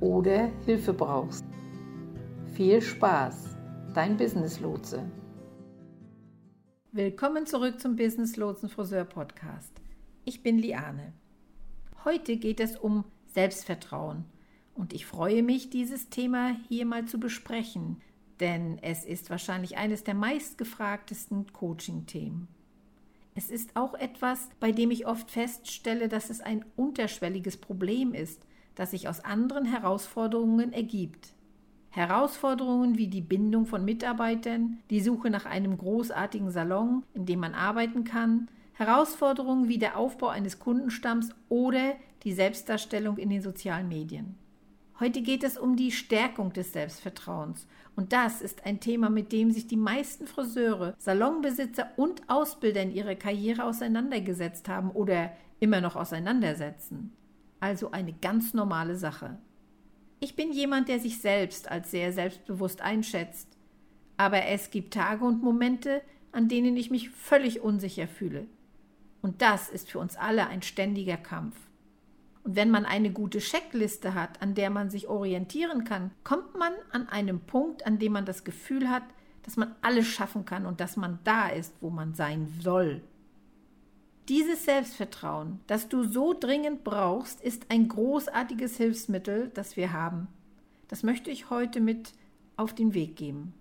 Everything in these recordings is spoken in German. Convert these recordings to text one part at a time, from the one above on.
oder Hilfe brauchst. Viel Spaß, dein Business Lotse. Willkommen zurück zum Business Lotsen Friseur Podcast. Ich bin Liane. Heute geht es um Selbstvertrauen und ich freue mich, dieses Thema hier mal zu besprechen, denn es ist wahrscheinlich eines der meistgefragtesten Coaching-Themen. Es ist auch etwas, bei dem ich oft feststelle, dass es ein unterschwelliges Problem ist, das sich aus anderen Herausforderungen ergibt. Herausforderungen wie die Bindung von Mitarbeitern, die Suche nach einem großartigen Salon, in dem man arbeiten kann, Herausforderungen wie der Aufbau eines Kundenstamms oder die Selbstdarstellung in den sozialen Medien. Heute geht es um die Stärkung des Selbstvertrauens. Und das ist ein Thema, mit dem sich die meisten Friseure, Salonbesitzer und Ausbilder in ihrer Karriere auseinandergesetzt haben oder immer noch auseinandersetzen also eine ganz normale Sache. Ich bin jemand, der sich selbst als sehr selbstbewusst einschätzt, aber es gibt Tage und Momente, an denen ich mich völlig unsicher fühle. Und das ist für uns alle ein ständiger Kampf. Und wenn man eine gute Checkliste hat, an der man sich orientieren kann, kommt man an einem Punkt, an dem man das Gefühl hat, dass man alles schaffen kann und dass man da ist, wo man sein soll. Dieses Selbstvertrauen, das du so dringend brauchst, ist ein großartiges Hilfsmittel, das wir haben. Das möchte ich heute mit auf den Weg geben.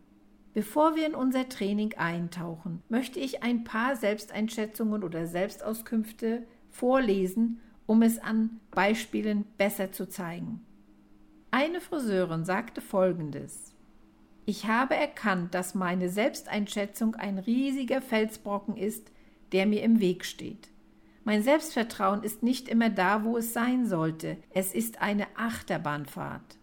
Bevor wir in unser Training eintauchen, möchte ich ein paar Selbsteinschätzungen oder Selbstauskünfte vorlesen, um es an Beispielen besser zu zeigen. Eine Friseurin sagte Folgendes. Ich habe erkannt, dass meine Selbsteinschätzung ein riesiger Felsbrocken ist, der mir im Weg steht. Mein Selbstvertrauen ist nicht immer da, wo es sein sollte. Es ist eine Achterbahnfahrt.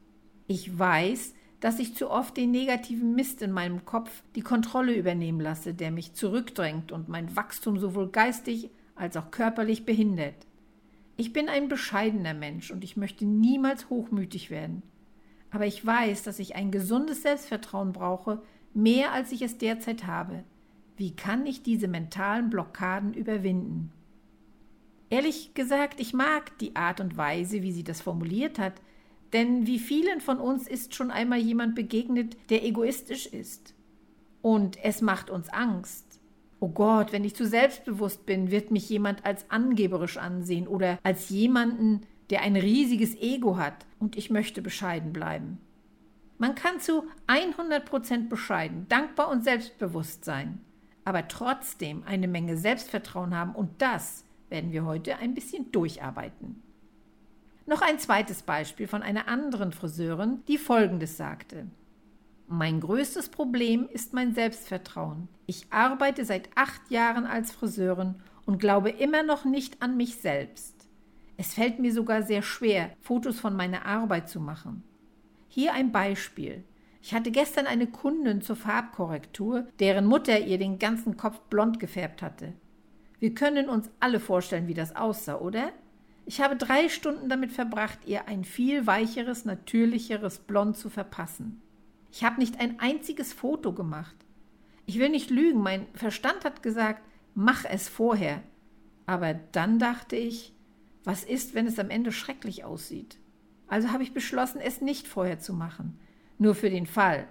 Ich weiß, dass ich zu oft den negativen Mist in meinem Kopf die Kontrolle übernehmen lasse, der mich zurückdrängt und mein Wachstum sowohl geistig als auch körperlich behindert. Ich bin ein bescheidener Mensch und ich möchte niemals hochmütig werden. Aber ich weiß, dass ich ein gesundes Selbstvertrauen brauche, mehr als ich es derzeit habe. Wie kann ich diese mentalen Blockaden überwinden? Ehrlich gesagt, ich mag die Art und Weise, wie sie das formuliert hat, denn wie vielen von uns ist schon einmal jemand begegnet, der egoistisch ist. Und es macht uns Angst. Oh Gott, wenn ich zu selbstbewusst bin, wird mich jemand als angeberisch ansehen oder als jemanden, der ein riesiges Ego hat und ich möchte bescheiden bleiben. Man kann zu 100% bescheiden, dankbar und selbstbewusst sein aber trotzdem eine Menge Selbstvertrauen haben und das werden wir heute ein bisschen durcharbeiten. Noch ein zweites Beispiel von einer anderen Friseurin, die Folgendes sagte. Mein größtes Problem ist mein Selbstvertrauen. Ich arbeite seit acht Jahren als Friseurin und glaube immer noch nicht an mich selbst. Es fällt mir sogar sehr schwer, Fotos von meiner Arbeit zu machen. Hier ein Beispiel. Ich hatte gestern eine Kundin zur Farbkorrektur, deren Mutter ihr den ganzen Kopf blond gefärbt hatte. Wir können uns alle vorstellen, wie das aussah, oder? Ich habe drei Stunden damit verbracht, ihr ein viel weicheres, natürlicheres Blond zu verpassen. Ich habe nicht ein einziges Foto gemacht. Ich will nicht lügen, mein Verstand hat gesagt, mach es vorher. Aber dann dachte ich, was ist, wenn es am Ende schrecklich aussieht? Also habe ich beschlossen, es nicht vorher zu machen nur für den Fall.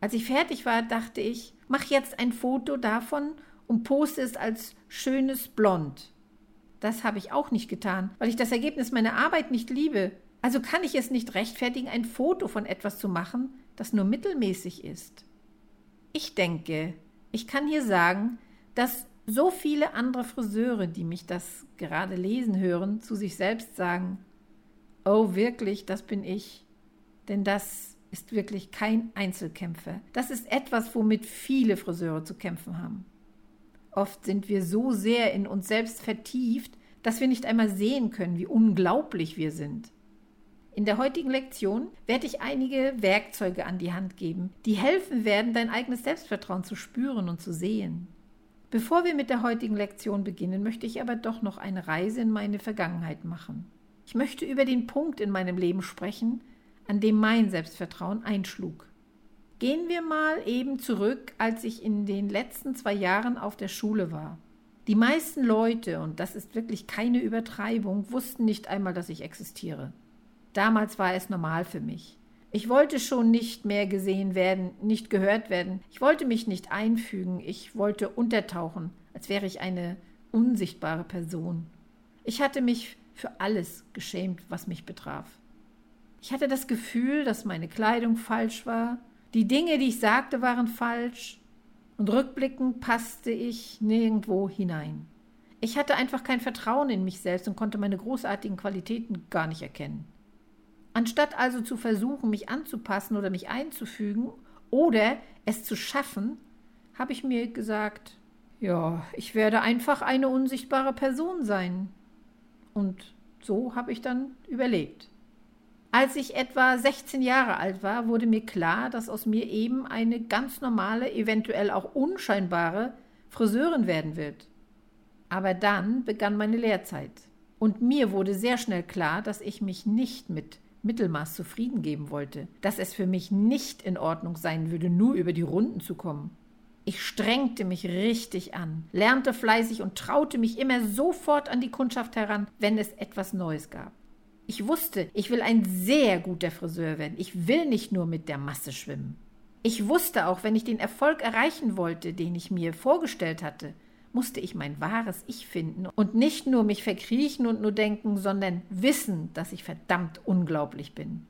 Als ich fertig war, dachte ich, mach jetzt ein Foto davon und poste es als schönes Blond. Das habe ich auch nicht getan, weil ich das Ergebnis meiner Arbeit nicht liebe. Also kann ich es nicht rechtfertigen, ein Foto von etwas zu machen, das nur mittelmäßig ist. Ich denke, ich kann hier sagen, dass so viele andere Friseure, die mich das gerade lesen hören, zu sich selbst sagen, oh wirklich, das bin ich. Denn das ist wirklich kein Einzelkämpfer. Das ist etwas, womit viele Friseure zu kämpfen haben. Oft sind wir so sehr in uns selbst vertieft, dass wir nicht einmal sehen können, wie unglaublich wir sind. In der heutigen Lektion werde ich einige Werkzeuge an die Hand geben, die helfen werden, dein eigenes Selbstvertrauen zu spüren und zu sehen. Bevor wir mit der heutigen Lektion beginnen, möchte ich aber doch noch eine Reise in meine Vergangenheit machen. Ich möchte über den Punkt in meinem Leben sprechen, an dem mein Selbstvertrauen einschlug. Gehen wir mal eben zurück, als ich in den letzten zwei Jahren auf der Schule war. Die meisten Leute, und das ist wirklich keine Übertreibung, wussten nicht einmal, dass ich existiere. Damals war es normal für mich. Ich wollte schon nicht mehr gesehen werden, nicht gehört werden. Ich wollte mich nicht einfügen. Ich wollte untertauchen, als wäre ich eine unsichtbare Person. Ich hatte mich für alles geschämt, was mich betraf. Ich hatte das Gefühl, dass meine Kleidung falsch war. Die Dinge, die ich sagte, waren falsch. Und rückblickend passte ich nirgendwo hinein. Ich hatte einfach kein Vertrauen in mich selbst und konnte meine großartigen Qualitäten gar nicht erkennen. Anstatt also zu versuchen, mich anzupassen oder mich einzufügen oder es zu schaffen, habe ich mir gesagt, ja, ich werde einfach eine unsichtbare Person sein. Und so habe ich dann überlebt. Als ich etwa 16 Jahre alt war, wurde mir klar, dass aus mir eben eine ganz normale, eventuell auch unscheinbare Friseurin werden wird. Aber dann begann meine Lehrzeit. Und mir wurde sehr schnell klar, dass ich mich nicht mit Mittelmaß zufrieden geben wollte, dass es für mich nicht in Ordnung sein würde, nur über die Runden zu kommen. Ich strengte mich richtig an, lernte fleißig und traute mich immer sofort an die Kundschaft heran, wenn es etwas Neues gab. Ich wusste, ich will ein sehr guter Friseur werden. Ich will nicht nur mit der Masse schwimmen. Ich wusste auch, wenn ich den Erfolg erreichen wollte, den ich mir vorgestellt hatte, musste ich mein wahres Ich finden und nicht nur mich verkriechen und nur denken, sondern wissen, dass ich verdammt unglaublich bin.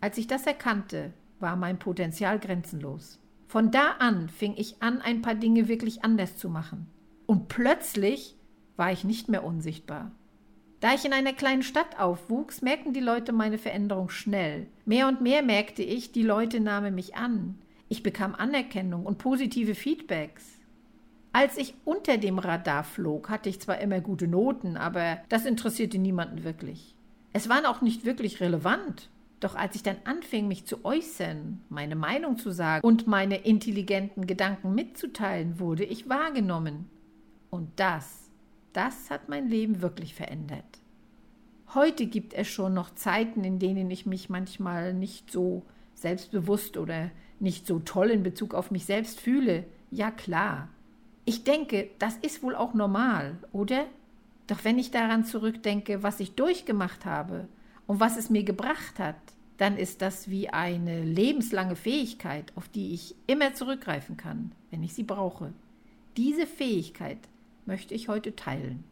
Als ich das erkannte, war mein Potenzial grenzenlos. Von da an fing ich an, ein paar Dinge wirklich anders zu machen. Und plötzlich war ich nicht mehr unsichtbar. Da ich in einer kleinen Stadt aufwuchs, merkten die Leute meine Veränderung schnell. Mehr und mehr merkte ich, die Leute nahmen mich an. Ich bekam Anerkennung und positive Feedbacks. Als ich unter dem Radar flog, hatte ich zwar immer gute Noten, aber das interessierte niemanden wirklich. Es waren auch nicht wirklich relevant. Doch als ich dann anfing, mich zu äußern, meine Meinung zu sagen und meine intelligenten Gedanken mitzuteilen, wurde ich wahrgenommen. Und das, das hat mein Leben wirklich verändert. Heute gibt es schon noch Zeiten, in denen ich mich manchmal nicht so selbstbewusst oder nicht so toll in Bezug auf mich selbst fühle. Ja klar, ich denke, das ist wohl auch normal, oder? Doch wenn ich daran zurückdenke, was ich durchgemacht habe und was es mir gebracht hat, dann ist das wie eine lebenslange Fähigkeit, auf die ich immer zurückgreifen kann, wenn ich sie brauche. Diese Fähigkeit möchte ich heute teilen.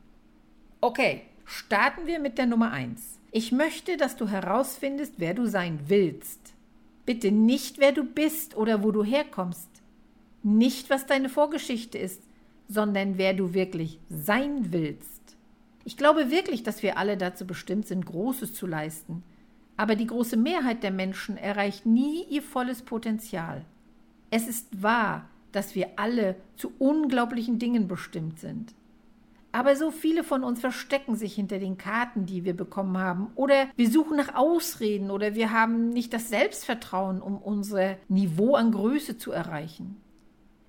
Okay, starten wir mit der Nummer 1. Ich möchte, dass du herausfindest, wer du sein willst. Bitte nicht, wer du bist oder wo du herkommst, nicht, was deine Vorgeschichte ist, sondern wer du wirklich sein willst. Ich glaube wirklich, dass wir alle dazu bestimmt sind, Großes zu leisten. Aber die große Mehrheit der Menschen erreicht nie ihr volles Potenzial. Es ist wahr, dass wir alle zu unglaublichen Dingen bestimmt sind. Aber so viele von uns verstecken sich hinter den Karten, die wir bekommen haben, oder wir suchen nach Ausreden, oder wir haben nicht das Selbstvertrauen, um unser Niveau an Größe zu erreichen.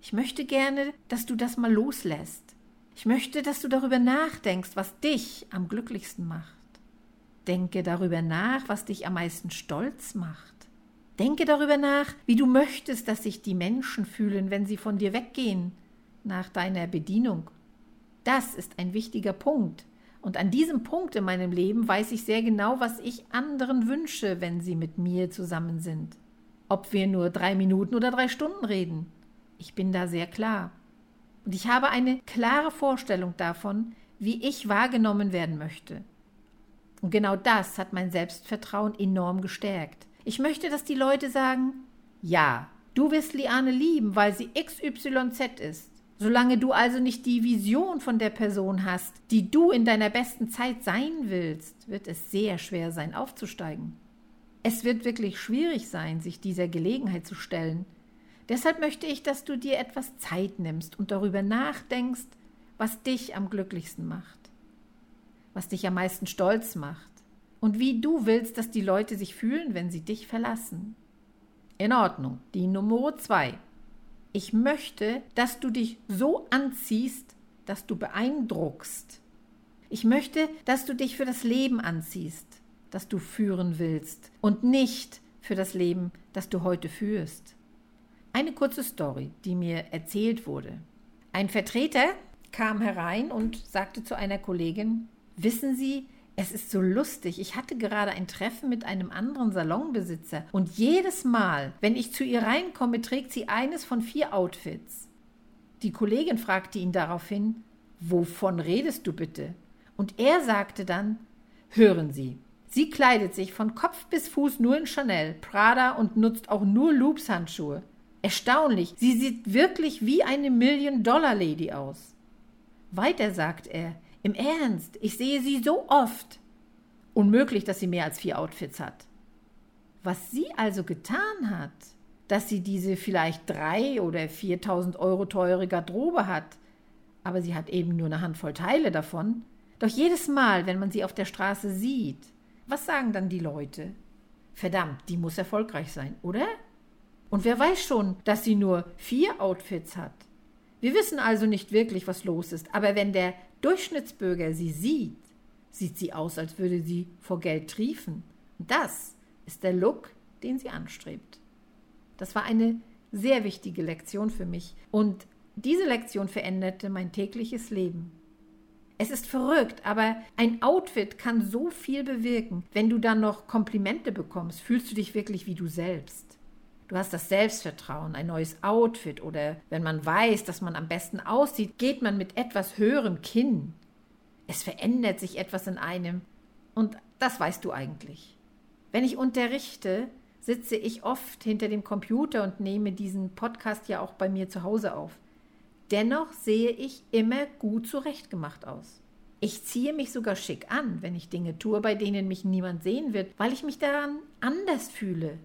Ich möchte gerne, dass du das mal loslässt. Ich möchte, dass du darüber nachdenkst, was dich am glücklichsten macht. Denke darüber nach, was dich am meisten stolz macht. Denke darüber nach, wie du möchtest, dass sich die Menschen fühlen, wenn sie von dir weggehen, nach deiner Bedienung. Das ist ein wichtiger Punkt. Und an diesem Punkt in meinem Leben weiß ich sehr genau, was ich anderen wünsche, wenn sie mit mir zusammen sind. Ob wir nur drei Minuten oder drei Stunden reden. Ich bin da sehr klar. Und ich habe eine klare Vorstellung davon, wie ich wahrgenommen werden möchte. Und genau das hat mein Selbstvertrauen enorm gestärkt. Ich möchte, dass die Leute sagen, ja, du wirst Liane lieben, weil sie XYZ ist. Solange du also nicht die Vision von der Person hast, die du in deiner besten Zeit sein willst, wird es sehr schwer sein, aufzusteigen. Es wird wirklich schwierig sein, sich dieser Gelegenheit zu stellen. Deshalb möchte ich, dass du dir etwas Zeit nimmst und darüber nachdenkst, was dich am glücklichsten macht, was dich am meisten stolz macht und wie du willst, dass die Leute sich fühlen, wenn sie dich verlassen. In Ordnung. Die Nummer zwei. Ich möchte, dass du dich so anziehst, dass du beeindruckst. Ich möchte, dass du dich für das Leben anziehst, das du führen willst und nicht für das Leben, das du heute führst. Eine kurze Story, die mir erzählt wurde. Ein Vertreter kam herein und sagte zu einer Kollegin, wissen Sie, es ist so lustig. Ich hatte gerade ein Treffen mit einem anderen Salonbesitzer und jedes Mal, wenn ich zu ihr reinkomme, trägt sie eines von vier Outfits. Die Kollegin fragte ihn daraufhin, wovon redest du bitte? Und er sagte dann, hören Sie, sie kleidet sich von Kopf bis Fuß nur in Chanel, Prada und nutzt auch nur Loops-Handschuhe. Erstaunlich, sie sieht wirklich wie eine Million-Dollar-Lady aus. Weiter sagt er, im Ernst, ich sehe sie so oft. Unmöglich, dass sie mehr als vier Outfits hat. Was sie also getan hat, dass sie diese vielleicht drei oder viertausend Euro teure Garderobe hat, aber sie hat eben nur eine Handvoll Teile davon. Doch jedes Mal, wenn man sie auf der Straße sieht, was sagen dann die Leute? Verdammt, die muss erfolgreich sein, oder? Und wer weiß schon, dass sie nur vier Outfits hat? Wir wissen also nicht wirklich, was los ist, aber wenn der Durchschnittsbürger sie sieht, sieht sie aus, als würde sie vor Geld triefen. Und das ist der Look, den sie anstrebt. Das war eine sehr wichtige Lektion für mich und diese Lektion veränderte mein tägliches Leben. Es ist verrückt, aber ein Outfit kann so viel bewirken. Wenn du dann noch Komplimente bekommst, fühlst du dich wirklich wie du selbst. Du hast das Selbstvertrauen, ein neues Outfit oder wenn man weiß, dass man am besten aussieht, geht man mit etwas höherem Kinn. Es verändert sich etwas in einem und das weißt du eigentlich. Wenn ich unterrichte, sitze ich oft hinter dem Computer und nehme diesen Podcast ja auch bei mir zu Hause auf. Dennoch sehe ich immer gut zurechtgemacht aus. Ich ziehe mich sogar schick an, wenn ich Dinge tue, bei denen mich niemand sehen wird, weil ich mich daran anders fühle,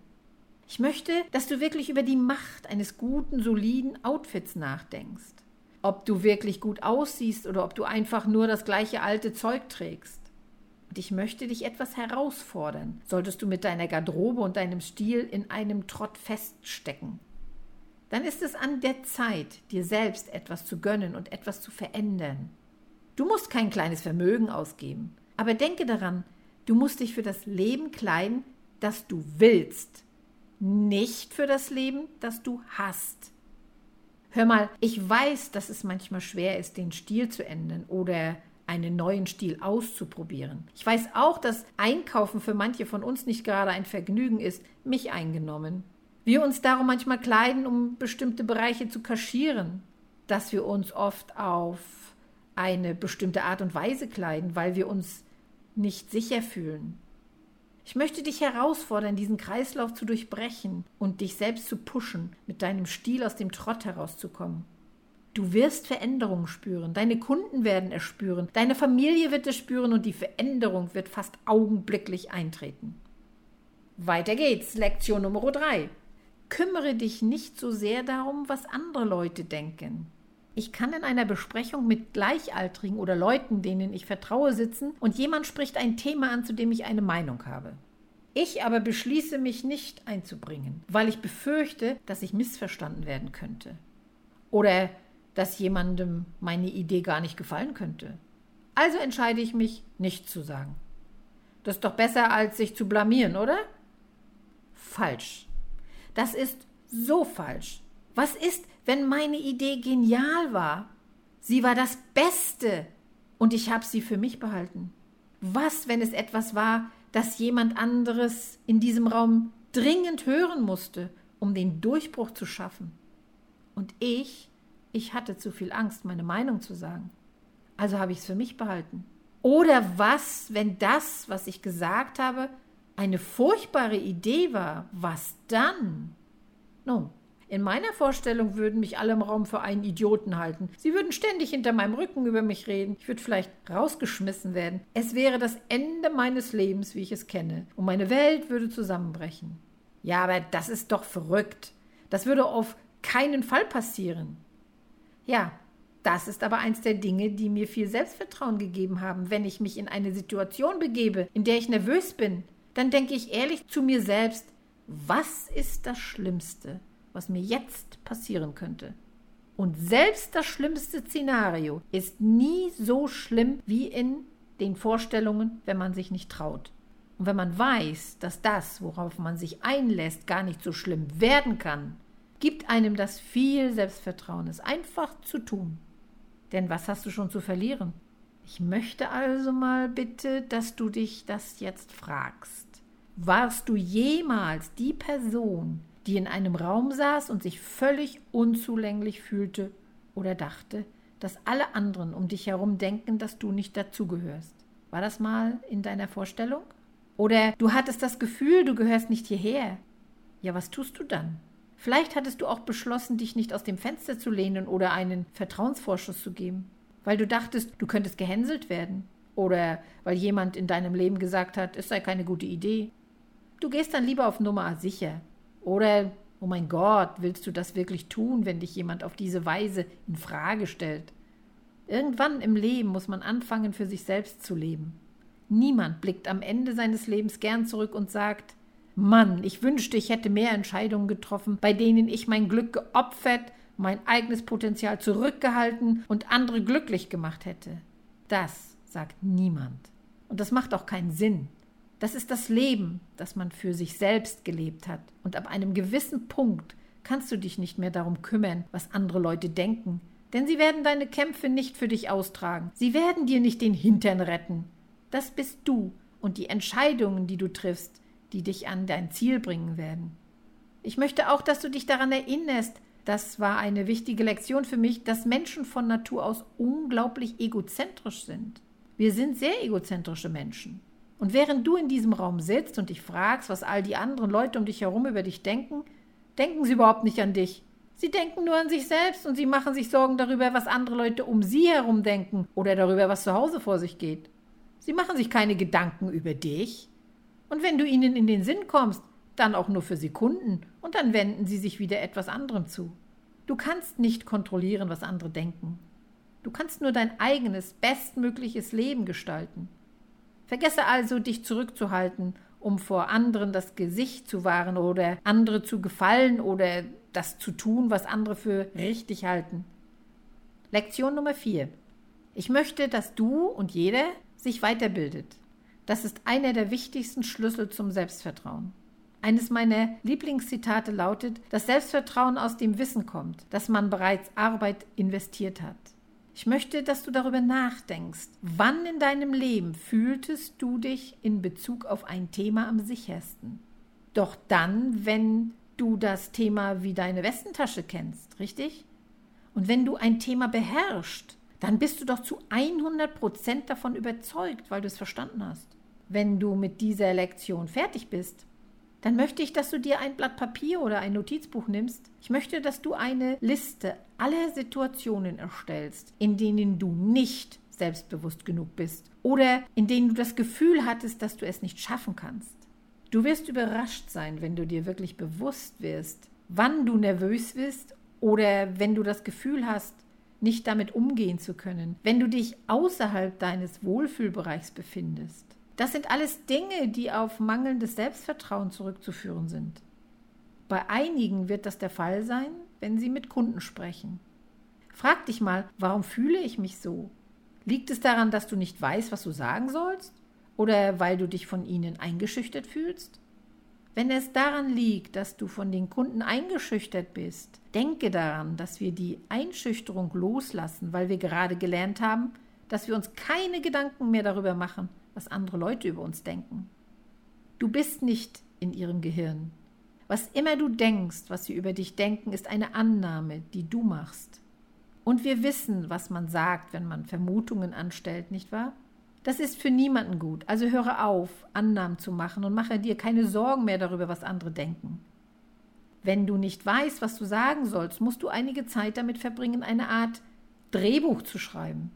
ich möchte, dass du wirklich über die Macht eines guten, soliden Outfits nachdenkst. Ob du wirklich gut aussiehst oder ob du einfach nur das gleiche alte Zeug trägst. Und ich möchte dich etwas herausfordern, solltest du mit deiner Garderobe und deinem Stil in einem Trott feststecken. Dann ist es an der Zeit, dir selbst etwas zu gönnen und etwas zu verändern. Du musst kein kleines Vermögen ausgeben, aber denke daran, du musst dich für das Leben kleiden, das du willst nicht für das Leben, das du hast. Hör mal, ich weiß, dass es manchmal schwer ist, den Stil zu ändern oder einen neuen Stil auszuprobieren. Ich weiß auch, dass Einkaufen für manche von uns nicht gerade ein Vergnügen ist, mich eingenommen. Wir uns darum manchmal kleiden, um bestimmte Bereiche zu kaschieren, dass wir uns oft auf eine bestimmte Art und Weise kleiden, weil wir uns nicht sicher fühlen. Ich möchte dich herausfordern, diesen Kreislauf zu durchbrechen und dich selbst zu pushen, mit deinem Stil aus dem Trott herauszukommen. Du wirst Veränderungen spüren, deine Kunden werden es spüren, deine Familie wird es spüren und die Veränderung wird fast augenblicklich eintreten. Weiter geht's, Lektion Nummer 3. Kümmere dich nicht so sehr darum, was andere Leute denken. Ich kann in einer Besprechung mit Gleichaltrigen oder Leuten, denen ich vertraue, sitzen und jemand spricht ein Thema an, zu dem ich eine Meinung habe. Ich aber beschließe mich nicht einzubringen, weil ich befürchte, dass ich missverstanden werden könnte. Oder dass jemandem meine Idee gar nicht gefallen könnte. Also entscheide ich mich, nichts zu sagen. Das ist doch besser, als sich zu blamieren, oder? Falsch. Das ist so falsch. Was ist, wenn meine Idee genial war? Sie war das Beste und ich habe sie für mich behalten. Was, wenn es etwas war, das jemand anderes in diesem Raum dringend hören musste, um den Durchbruch zu schaffen? Und ich, ich hatte zu viel Angst, meine Meinung zu sagen. Also habe ich es für mich behalten. Oder was, wenn das, was ich gesagt habe, eine furchtbare Idee war? Was dann? Nun, in meiner Vorstellung würden mich alle im Raum für einen Idioten halten. Sie würden ständig hinter meinem Rücken über mich reden. Ich würde vielleicht rausgeschmissen werden. Es wäre das Ende meines Lebens, wie ich es kenne. Und meine Welt würde zusammenbrechen. Ja, aber das ist doch verrückt. Das würde auf keinen Fall passieren. Ja, das ist aber eins der Dinge, die mir viel Selbstvertrauen gegeben haben. Wenn ich mich in eine Situation begebe, in der ich nervös bin, dann denke ich ehrlich zu mir selbst, was ist das Schlimmste, was mir jetzt passieren könnte. Und selbst das schlimmste Szenario ist nie so schlimm wie in den Vorstellungen, wenn man sich nicht traut. Und wenn man weiß, dass das, worauf man sich einlässt, gar nicht so schlimm werden kann, gibt einem das viel Selbstvertrauen, es einfach zu tun. Denn was hast du schon zu verlieren? Ich möchte also mal bitte, dass du dich das jetzt fragst. Warst du jemals die Person, die in einem Raum saß und sich völlig unzulänglich fühlte oder dachte, dass alle anderen um dich herum denken, dass du nicht dazugehörst. War das mal in deiner Vorstellung? Oder du hattest das Gefühl, du gehörst nicht hierher. Ja, was tust du dann? Vielleicht hattest du auch beschlossen, dich nicht aus dem Fenster zu lehnen oder einen Vertrauensvorschuss zu geben, weil du dachtest, du könntest gehänselt werden. Oder weil jemand in deinem Leben gesagt hat, es sei keine gute Idee. Du gehst dann lieber auf Nummer sicher oder, oh mein Gott, willst du das wirklich tun, wenn dich jemand auf diese Weise in Frage stellt? Irgendwann im Leben muss man anfangen, für sich selbst zu leben. Niemand blickt am Ende seines Lebens gern zurück und sagt, Mann, ich wünschte, ich hätte mehr Entscheidungen getroffen, bei denen ich mein Glück geopfert, mein eigenes Potenzial zurückgehalten und andere glücklich gemacht hätte. Das sagt niemand. Und das macht auch keinen Sinn. Das ist das Leben, das man für sich selbst gelebt hat. Und ab einem gewissen Punkt kannst du dich nicht mehr darum kümmern, was andere Leute denken. Denn sie werden deine Kämpfe nicht für dich austragen. Sie werden dir nicht den Hintern retten. Das bist du und die Entscheidungen, die du triffst, die dich an dein Ziel bringen werden. Ich möchte auch, dass du dich daran erinnerst, das war eine wichtige Lektion für mich, dass Menschen von Natur aus unglaublich egozentrisch sind. Wir sind sehr egozentrische Menschen. Und während du in diesem Raum sitzt und dich fragst, was all die anderen Leute um dich herum über dich denken, denken sie überhaupt nicht an dich. Sie denken nur an sich selbst und sie machen sich Sorgen darüber, was andere Leute um sie herum denken oder darüber, was zu Hause vor sich geht. Sie machen sich keine Gedanken über dich. Und wenn du ihnen in den Sinn kommst, dann auch nur für Sekunden und dann wenden sie sich wieder etwas anderem zu. Du kannst nicht kontrollieren, was andere denken. Du kannst nur dein eigenes, bestmögliches Leben gestalten. Vergesse also, dich zurückzuhalten, um vor anderen das Gesicht zu wahren oder andere zu gefallen oder das zu tun, was andere für richtig halten. Lektion Nummer 4. Ich möchte, dass du und jeder sich weiterbildet. Das ist einer der wichtigsten Schlüssel zum Selbstvertrauen. Eines meiner Lieblingszitate lautet, dass Selbstvertrauen aus dem Wissen kommt, dass man bereits Arbeit investiert hat. Ich möchte, dass du darüber nachdenkst. Wann in deinem Leben fühltest du dich in Bezug auf ein Thema am sichersten? Doch dann, wenn du das Thema wie deine Westentasche kennst, richtig? Und wenn du ein Thema beherrschst, dann bist du doch zu 100 Prozent davon überzeugt, weil du es verstanden hast. Wenn du mit dieser Lektion fertig bist, dann möchte ich, dass du dir ein Blatt Papier oder ein Notizbuch nimmst. Ich möchte, dass du eine Liste aller Situationen erstellst, in denen du nicht selbstbewusst genug bist oder in denen du das Gefühl hattest, dass du es nicht schaffen kannst. Du wirst überrascht sein, wenn du dir wirklich bewusst wirst, wann du nervös bist oder wenn du das Gefühl hast, nicht damit umgehen zu können, wenn du dich außerhalb deines Wohlfühlbereichs befindest. Das sind alles Dinge, die auf mangelndes Selbstvertrauen zurückzuführen sind. Bei einigen wird das der Fall sein, wenn sie mit Kunden sprechen. Frag dich mal, warum fühle ich mich so? Liegt es daran, dass du nicht weißt, was du sagen sollst? Oder weil du dich von ihnen eingeschüchtert fühlst? Wenn es daran liegt, dass du von den Kunden eingeschüchtert bist, denke daran, dass wir die Einschüchterung loslassen, weil wir gerade gelernt haben, dass wir uns keine Gedanken mehr darüber machen, was andere Leute über uns denken. Du bist nicht in ihrem Gehirn. Was immer du denkst, was sie über dich denken, ist eine Annahme, die du machst. Und wir wissen, was man sagt, wenn man Vermutungen anstellt, nicht wahr? Das ist für niemanden gut. Also höre auf, Annahmen zu machen und mache dir keine Sorgen mehr darüber, was andere denken. Wenn du nicht weißt, was du sagen sollst, musst du einige Zeit damit verbringen, eine Art Drehbuch zu schreiben.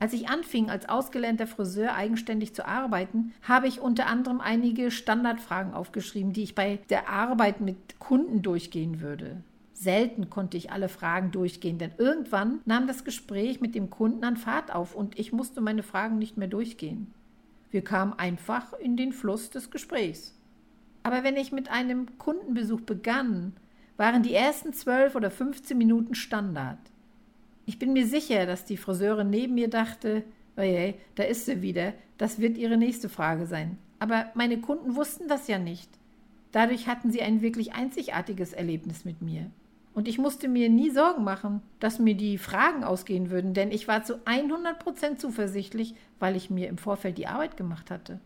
Als ich anfing, als ausgelernter Friseur eigenständig zu arbeiten, habe ich unter anderem einige Standardfragen aufgeschrieben, die ich bei der Arbeit mit Kunden durchgehen würde. Selten konnte ich alle Fragen durchgehen, denn irgendwann nahm das Gespräch mit dem Kunden an Fahrt auf und ich musste meine Fragen nicht mehr durchgehen. Wir kamen einfach in den Fluss des Gesprächs. Aber wenn ich mit einem Kundenbesuch begann, waren die ersten zwölf oder 15 Minuten Standard. Ich bin mir sicher, dass die Friseurin neben mir dachte, oje, da ist sie wieder, das wird ihre nächste Frage sein. Aber meine Kunden wussten das ja nicht. Dadurch hatten sie ein wirklich einzigartiges Erlebnis mit mir. Und ich musste mir nie Sorgen machen, dass mir die Fragen ausgehen würden, denn ich war zu 100% zuversichtlich, weil ich mir im Vorfeld die Arbeit gemacht hatte.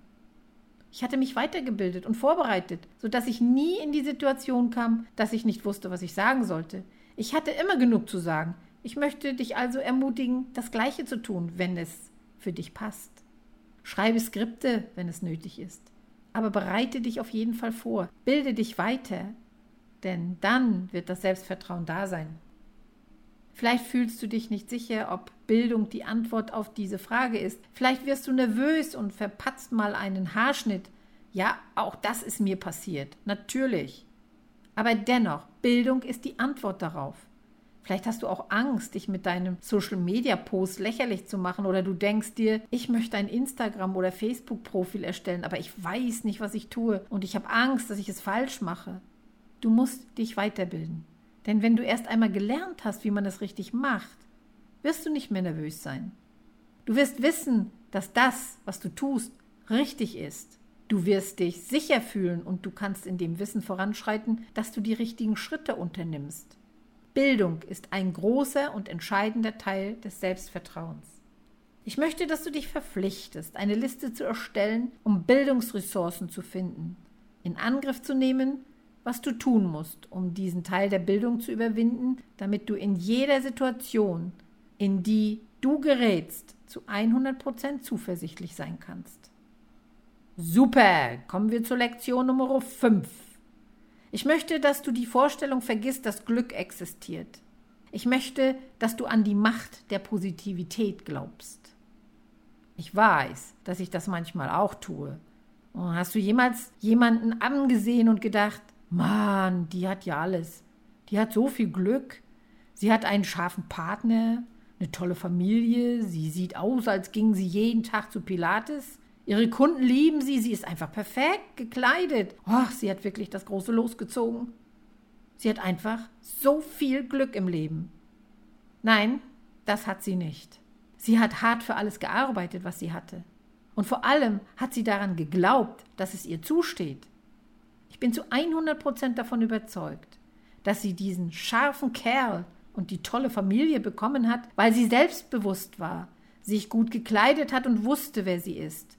Ich hatte mich weitergebildet und vorbereitet, sodass ich nie in die Situation kam, dass ich nicht wusste, was ich sagen sollte. Ich hatte immer genug zu sagen. Ich möchte dich also ermutigen, das Gleiche zu tun, wenn es für dich passt. Schreibe Skripte, wenn es nötig ist. Aber bereite dich auf jeden Fall vor. Bilde dich weiter. Denn dann wird das Selbstvertrauen da sein. Vielleicht fühlst du dich nicht sicher, ob Bildung die Antwort auf diese Frage ist. Vielleicht wirst du nervös und verpatzt mal einen Haarschnitt. Ja, auch das ist mir passiert. Natürlich. Aber dennoch, Bildung ist die Antwort darauf. Vielleicht hast du auch Angst, dich mit deinem Social-Media-Post lächerlich zu machen oder du denkst dir, ich möchte ein Instagram- oder Facebook-Profil erstellen, aber ich weiß nicht, was ich tue und ich habe Angst, dass ich es falsch mache. Du musst dich weiterbilden. Denn wenn du erst einmal gelernt hast, wie man es richtig macht, wirst du nicht mehr nervös sein. Du wirst wissen, dass das, was du tust, richtig ist. Du wirst dich sicher fühlen und du kannst in dem Wissen voranschreiten, dass du die richtigen Schritte unternimmst. Bildung ist ein großer und entscheidender Teil des Selbstvertrauens. Ich möchte, dass du dich verpflichtest, eine Liste zu erstellen, um Bildungsressourcen zu finden, in Angriff zu nehmen, was du tun musst, um diesen Teil der Bildung zu überwinden, damit du in jeder Situation, in die du gerätst, zu 100% zuversichtlich sein kannst. Super, kommen wir zur Lektion Nummer 5. Ich möchte, dass du die Vorstellung vergisst, dass Glück existiert. Ich möchte, dass du an die Macht der Positivität glaubst. Ich weiß, dass ich das manchmal auch tue. Und hast du jemals jemanden angesehen und gedacht, Mann, die hat ja alles. Die hat so viel Glück. Sie hat einen scharfen Partner, eine tolle Familie, sie sieht aus, als ging sie jeden Tag zu Pilates. Ihre Kunden lieben sie, sie ist einfach perfekt gekleidet. Och, sie hat wirklich das große Los gezogen. Sie hat einfach so viel Glück im Leben. Nein, das hat sie nicht. Sie hat hart für alles gearbeitet, was sie hatte. Und vor allem hat sie daran geglaubt, dass es ihr zusteht. Ich bin zu 100 Prozent davon überzeugt, dass sie diesen scharfen Kerl und die tolle Familie bekommen hat, weil sie selbstbewusst war, sich gut gekleidet hat und wusste, wer sie ist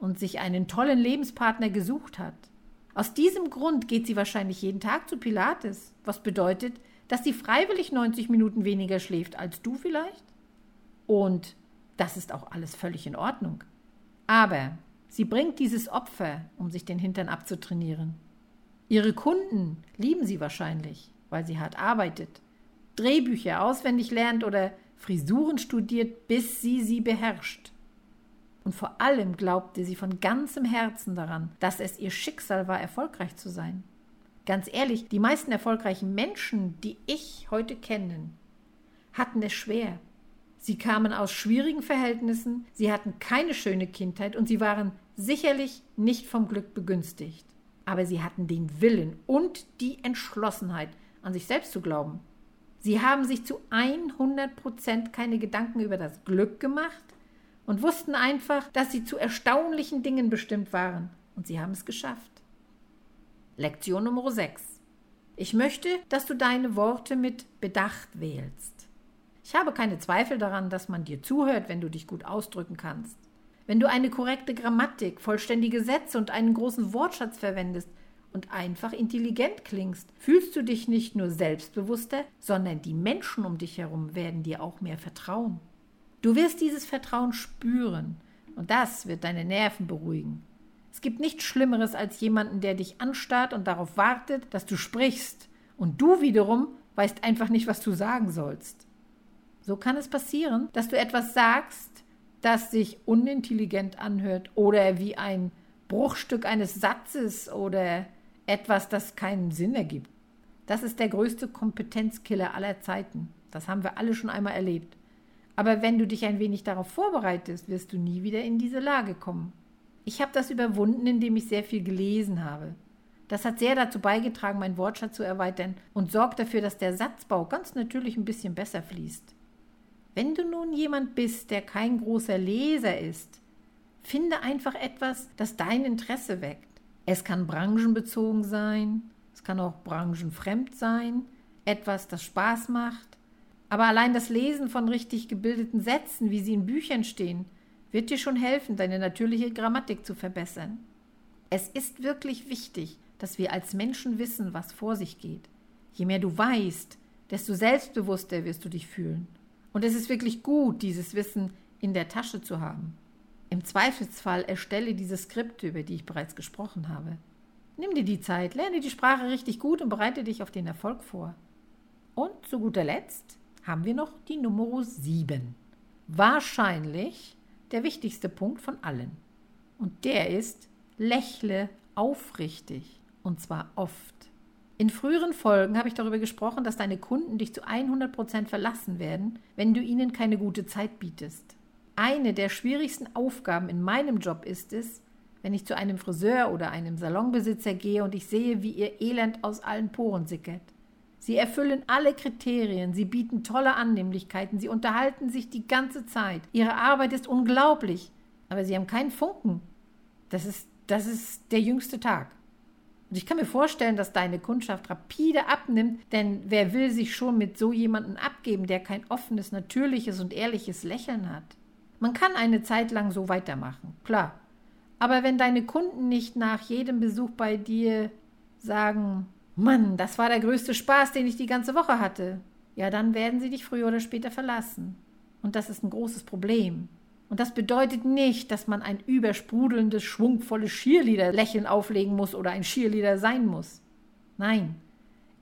und sich einen tollen Lebenspartner gesucht hat. Aus diesem Grund geht sie wahrscheinlich jeden Tag zu Pilates, was bedeutet, dass sie freiwillig 90 Minuten weniger schläft als du vielleicht. Und das ist auch alles völlig in Ordnung. Aber sie bringt dieses Opfer, um sich den Hintern abzutrainieren. Ihre Kunden lieben sie wahrscheinlich, weil sie hart arbeitet, Drehbücher auswendig lernt oder Frisuren studiert, bis sie sie beherrscht. Und vor allem glaubte sie von ganzem Herzen daran, dass es ihr Schicksal war, erfolgreich zu sein. Ganz ehrlich, die meisten erfolgreichen Menschen, die ich heute kenne, hatten es schwer. Sie kamen aus schwierigen Verhältnissen, sie hatten keine schöne Kindheit und sie waren sicherlich nicht vom Glück begünstigt. Aber sie hatten den Willen und die Entschlossenheit, an sich selbst zu glauben. Sie haben sich zu 100 Prozent keine Gedanken über das Glück gemacht, und wussten einfach, dass sie zu erstaunlichen Dingen bestimmt waren. Und sie haben es geschafft. Lektion Nummer 6. Ich möchte, dass du deine Worte mit Bedacht wählst. Ich habe keine Zweifel daran, dass man dir zuhört, wenn du dich gut ausdrücken kannst. Wenn du eine korrekte Grammatik, vollständige Sätze und einen großen Wortschatz verwendest und einfach intelligent klingst, fühlst du dich nicht nur selbstbewusster, sondern die Menschen um dich herum werden dir auch mehr vertrauen. Du wirst dieses Vertrauen spüren, Und das wird deine Nerven beruhigen. Es gibt nichts Schlimmeres als jemanden, der dich anstarrt und darauf wartet, dass du sprichst. Und du wiederum weißt einfach nicht, was du sagen sollst. So kann es passieren, dass du etwas sagst, das sich unintelligent anhört oder wie ein Bruchstück eines Satzes oder etwas, das keinen Sinn ergibt. Das ist der größte Kompetenzkiller aller Zeiten. Das haben wir alle schon einmal erlebt. Aber wenn du dich ein wenig darauf vorbereitest, wirst du nie wieder in diese Lage kommen. Ich habe das überwunden, indem ich sehr viel gelesen habe. Das hat sehr dazu beigetragen, meinen Wortschatz zu erweitern und sorgt dafür, dass der Satzbau ganz natürlich ein bisschen besser fließt. Wenn du nun jemand bist, der kein großer Leser ist, finde einfach etwas, das dein Interesse weckt. Es kann branchenbezogen sein, es kann auch branchenfremd sein, etwas, das Spaß macht. Aber allein das Lesen von richtig gebildeten Sätzen, wie sie in Büchern stehen, wird dir schon helfen, deine natürliche Grammatik zu verbessern. Es ist wirklich wichtig, dass wir als Menschen wissen, was vor sich geht. Je mehr du weißt, desto selbstbewusster wirst du dich fühlen. Und es ist wirklich gut, dieses Wissen in der Tasche zu haben. Im Zweifelsfall erstelle diese Skripte, über die ich bereits gesprochen habe. Nimm dir die Zeit, lerne die Sprache richtig gut und bereite dich auf den Erfolg vor. Und zu guter Letzt haben wir noch die Nummer 7. Wahrscheinlich der wichtigste Punkt von allen. Und der ist, lächle aufrichtig und zwar oft. In früheren Folgen habe ich darüber gesprochen, dass deine Kunden dich zu 100% verlassen werden, wenn du ihnen keine gute Zeit bietest. Eine der schwierigsten Aufgaben in meinem Job ist es, wenn ich zu einem Friseur oder einem Salonbesitzer gehe und ich sehe, wie ihr Elend aus allen Poren sickert. Sie erfüllen alle Kriterien, sie bieten tolle Annehmlichkeiten, sie unterhalten sich die ganze Zeit. Ihre Arbeit ist unglaublich, aber sie haben keinen Funken. Das ist, das ist der jüngste Tag. Und ich kann mir vorstellen, dass deine Kundschaft rapide abnimmt, denn wer will sich schon mit so jemandem abgeben, der kein offenes, natürliches und ehrliches Lächeln hat? Man kann eine Zeit lang so weitermachen, klar. Aber wenn deine Kunden nicht nach jedem Besuch bei dir sagen, Mann, das war der größte Spaß, den ich die ganze Woche hatte, ja, dann werden sie dich früher oder später verlassen. Und das ist ein großes Problem. Und das bedeutet nicht, dass man ein übersprudelndes, schwungvolles Cheerleader-Lächeln auflegen muss oder ein Cheerleader sein muss. Nein,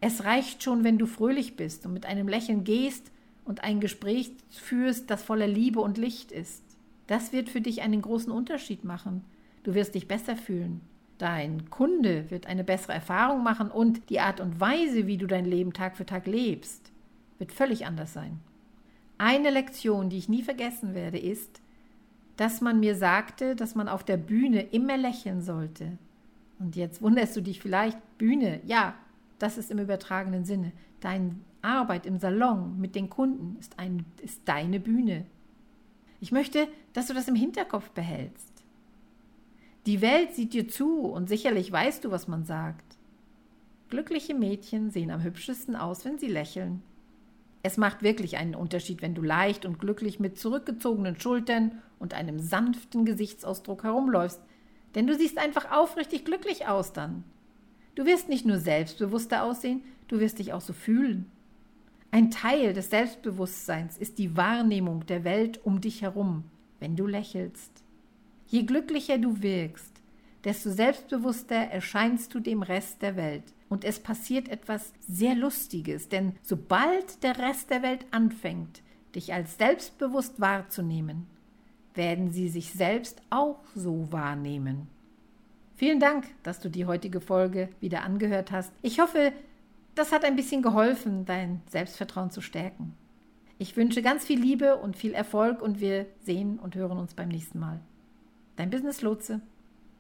es reicht schon, wenn du fröhlich bist und mit einem Lächeln gehst und ein Gespräch führst, das voller Liebe und Licht ist. Das wird für dich einen großen Unterschied machen. Du wirst dich besser fühlen. Dein Kunde wird eine bessere Erfahrung machen und die Art und Weise, wie du dein Leben Tag für Tag lebst, wird völlig anders sein. Eine Lektion, die ich nie vergessen werde, ist, dass man mir sagte, dass man auf der Bühne immer lächeln sollte. Und jetzt wunderst du dich vielleicht, Bühne, ja, das ist im übertragenen Sinne. Deine Arbeit im Salon mit den Kunden ist, ein, ist deine Bühne. Ich möchte, dass du das im Hinterkopf behältst. Die Welt sieht dir zu und sicherlich weißt du, was man sagt. Glückliche Mädchen sehen am hübschesten aus, wenn sie lächeln. Es macht wirklich einen Unterschied, wenn du leicht und glücklich mit zurückgezogenen Schultern und einem sanften Gesichtsausdruck herumläufst, denn du siehst einfach aufrichtig glücklich aus dann. Du wirst nicht nur selbstbewusster aussehen, du wirst dich auch so fühlen. Ein Teil des Selbstbewusstseins ist die Wahrnehmung der Welt um dich herum, wenn du lächelst. Je glücklicher du wirkst, desto selbstbewusster erscheinst du dem Rest der Welt. Und es passiert etwas sehr Lustiges, denn sobald der Rest der Welt anfängt, dich als selbstbewusst wahrzunehmen, werden sie sich selbst auch so wahrnehmen. Vielen Dank, dass du die heutige Folge wieder angehört hast. Ich hoffe, das hat ein bisschen geholfen, dein Selbstvertrauen zu stärken. Ich wünsche ganz viel Liebe und viel Erfolg und wir sehen und hören uns beim nächsten Mal. Dein Business Lotse.